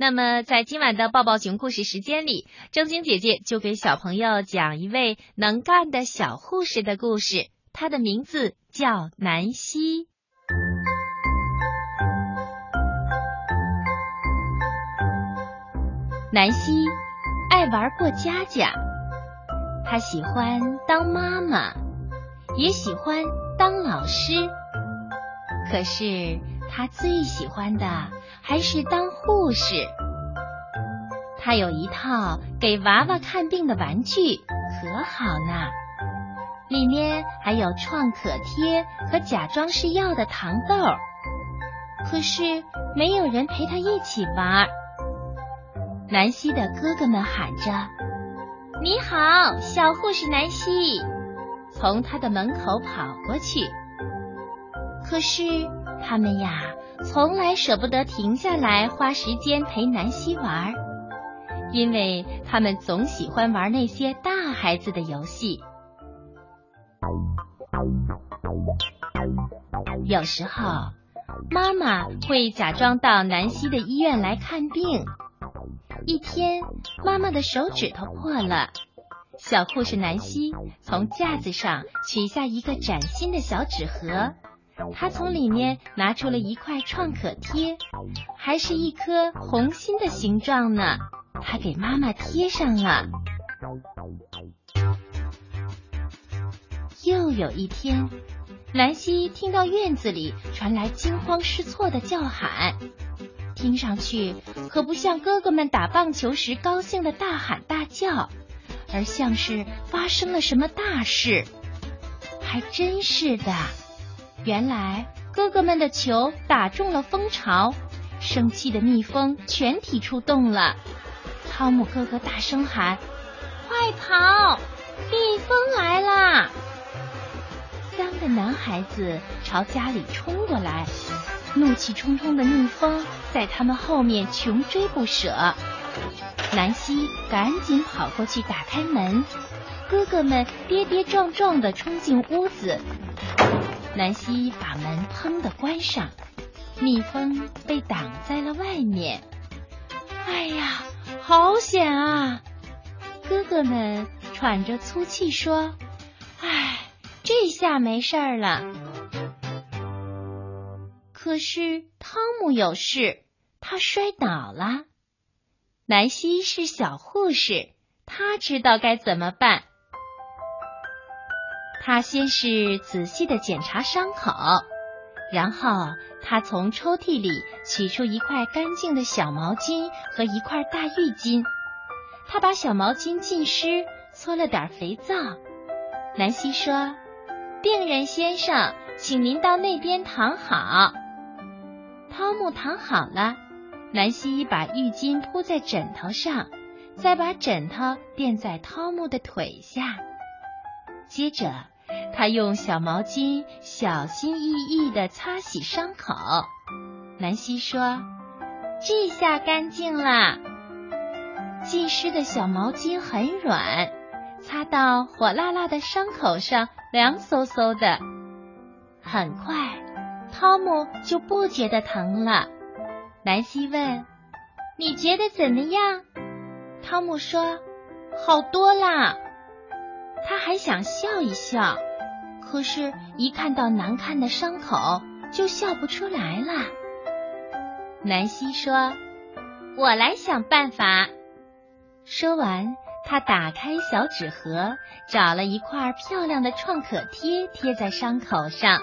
那么，在今晚的抱抱熊故事时间里，正晶姐姐就给小朋友讲一位能干的小护士的故事。她的名字叫南希。南希爱玩过家家，她喜欢当妈妈，也喜欢当老师。可是，他最喜欢的。还是当护士，他有一套给娃娃看病的玩具，可好呢。里面还有创可贴和假装是药的糖豆。可是没有人陪他一起玩。南希的哥哥们喊着：“你好，小护士南希！”从他的门口跑过去。可是他们呀。从来舍不得停下来花时间陪南希玩，因为他们总喜欢玩那些大孩子的游戏。有时候，妈妈会假装到南希的医院来看病。一天，妈妈的手指头破了，小护士南希从架子上取下一个崭新的小纸盒。他从里面拿出了一块创可贴，还是一颗红心的形状呢。他给妈妈贴上了。又有一天，兰希听到院子里传来惊慌失措的叫喊，听上去可不像哥哥们打棒球时高兴的大喊大叫，而像是发生了什么大事。还真是的。原来哥哥们的球打中了蜂巢，生气的蜜蜂全体出动了。汤姆哥哥大声喊：“快跑！蜜蜂来啦！”三个男孩子朝家里冲过来，怒气冲冲的蜜蜂在他们后面穷追不舍。南希赶紧跑过去打开门，哥哥们跌跌撞撞的冲进屋子。南希把门砰的关上，蜜蜂被挡在了外面。哎呀，好险啊！哥哥们喘着粗气说：“哎，这下没事儿了。”可是汤姆有事，他摔倒了。南希是小护士，他知道该怎么办。他先是仔细的检查伤口，然后他从抽屉里取出一块干净的小毛巾和一块大浴巾。他把小毛巾浸湿，搓了点肥皂。南希说：“病人先生，请您到那边躺好。”汤姆躺好了，南希把浴巾铺在枕头上，再把枕头垫在汤姆的腿下，接着。他用小毛巾小心翼翼地擦洗伤口。南希说：“这下干净了。”浸湿的小毛巾很软，擦到火辣辣的伤口上，凉飕飕的。很快，汤姆就不觉得疼了。南希问：“你觉得怎么样？”汤姆说：“好多啦。”他还想笑一笑。可是，一看到难看的伤口，就笑不出来了。南希说：“我来想办法。”说完，他打开小纸盒，找了一块漂亮的创可贴，贴在伤口上。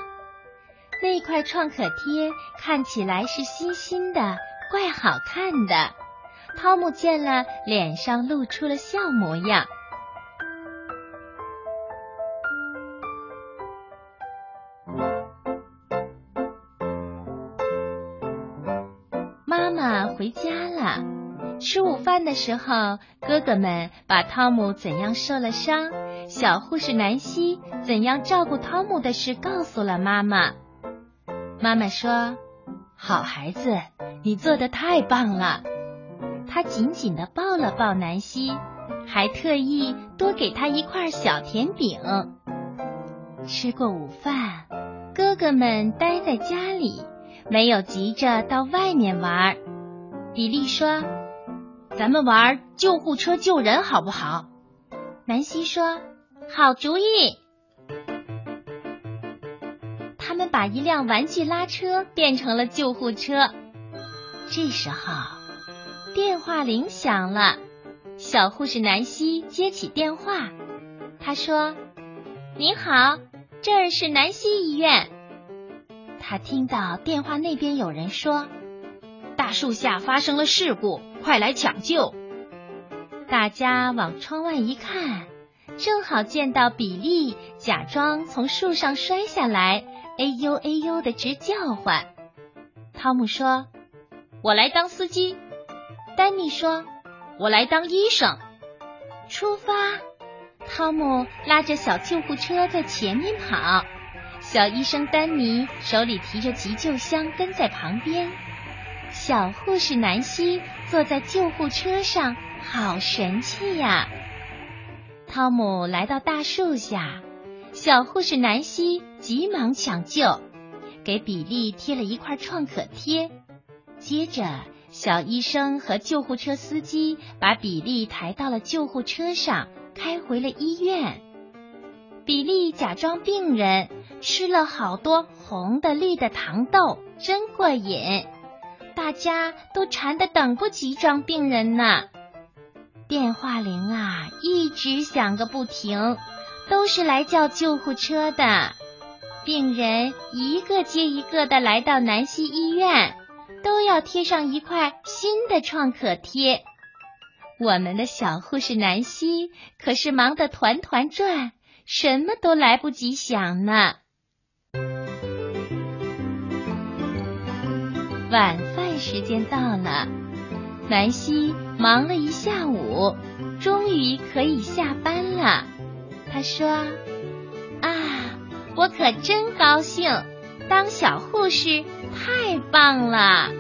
那块创可贴看起来是新新的，怪好看的。汤姆见了，脸上露出了笑模样。妈回家了。吃午饭的时候，哥哥们把汤姆怎样受了伤，小护士南希怎样照顾汤姆的事告诉了妈妈。妈妈说：“好孩子，你做的太棒了。”她紧紧的抱了抱南希，还特意多给他一块小甜饼。吃过午饭，哥哥们待在家里，没有急着到外面玩。比利说：“咱们玩救护车救人好不好？”南希说：“好主意。”他们把一辆玩具拉车变成了救护车。这时候，电话铃响了。小护士南希接起电话，她说：“您好，这儿是南希医院。”她听到电话那边有人说：“大树下发生了事故，快来抢救！”大家往窗外一看，正好见到比利假装从树上摔下来，哎呦哎呦的直叫唤。汤姆说：“我来当司机。”丹尼说。我来当医生，出发！汤姆拉着小救护车在前面跑，小医生丹尼手里提着急救箱跟在旁边。小护士南希坐在救护车上，好神气呀！汤姆来到大树下，小护士南希急忙抢救，给比利贴了一块创可贴，接着。小医生和救护车司机把比利抬到了救护车上，开回了医院。比利假装病人，吃了好多红的、绿的糖豆，真过瘾。大家都馋得等不及装病人呢。电话铃啊，一直响个不停，都是来叫救护车的。病人一个接一个的来到南溪医院。都要贴上一块新的创可贴。我们的小护士南希可是忙得团团转，什么都来不及想呢。晚时间到了，南希忙了一下午，终于可以下班了。她说：“啊，我可真高兴，当小护士。”太棒了！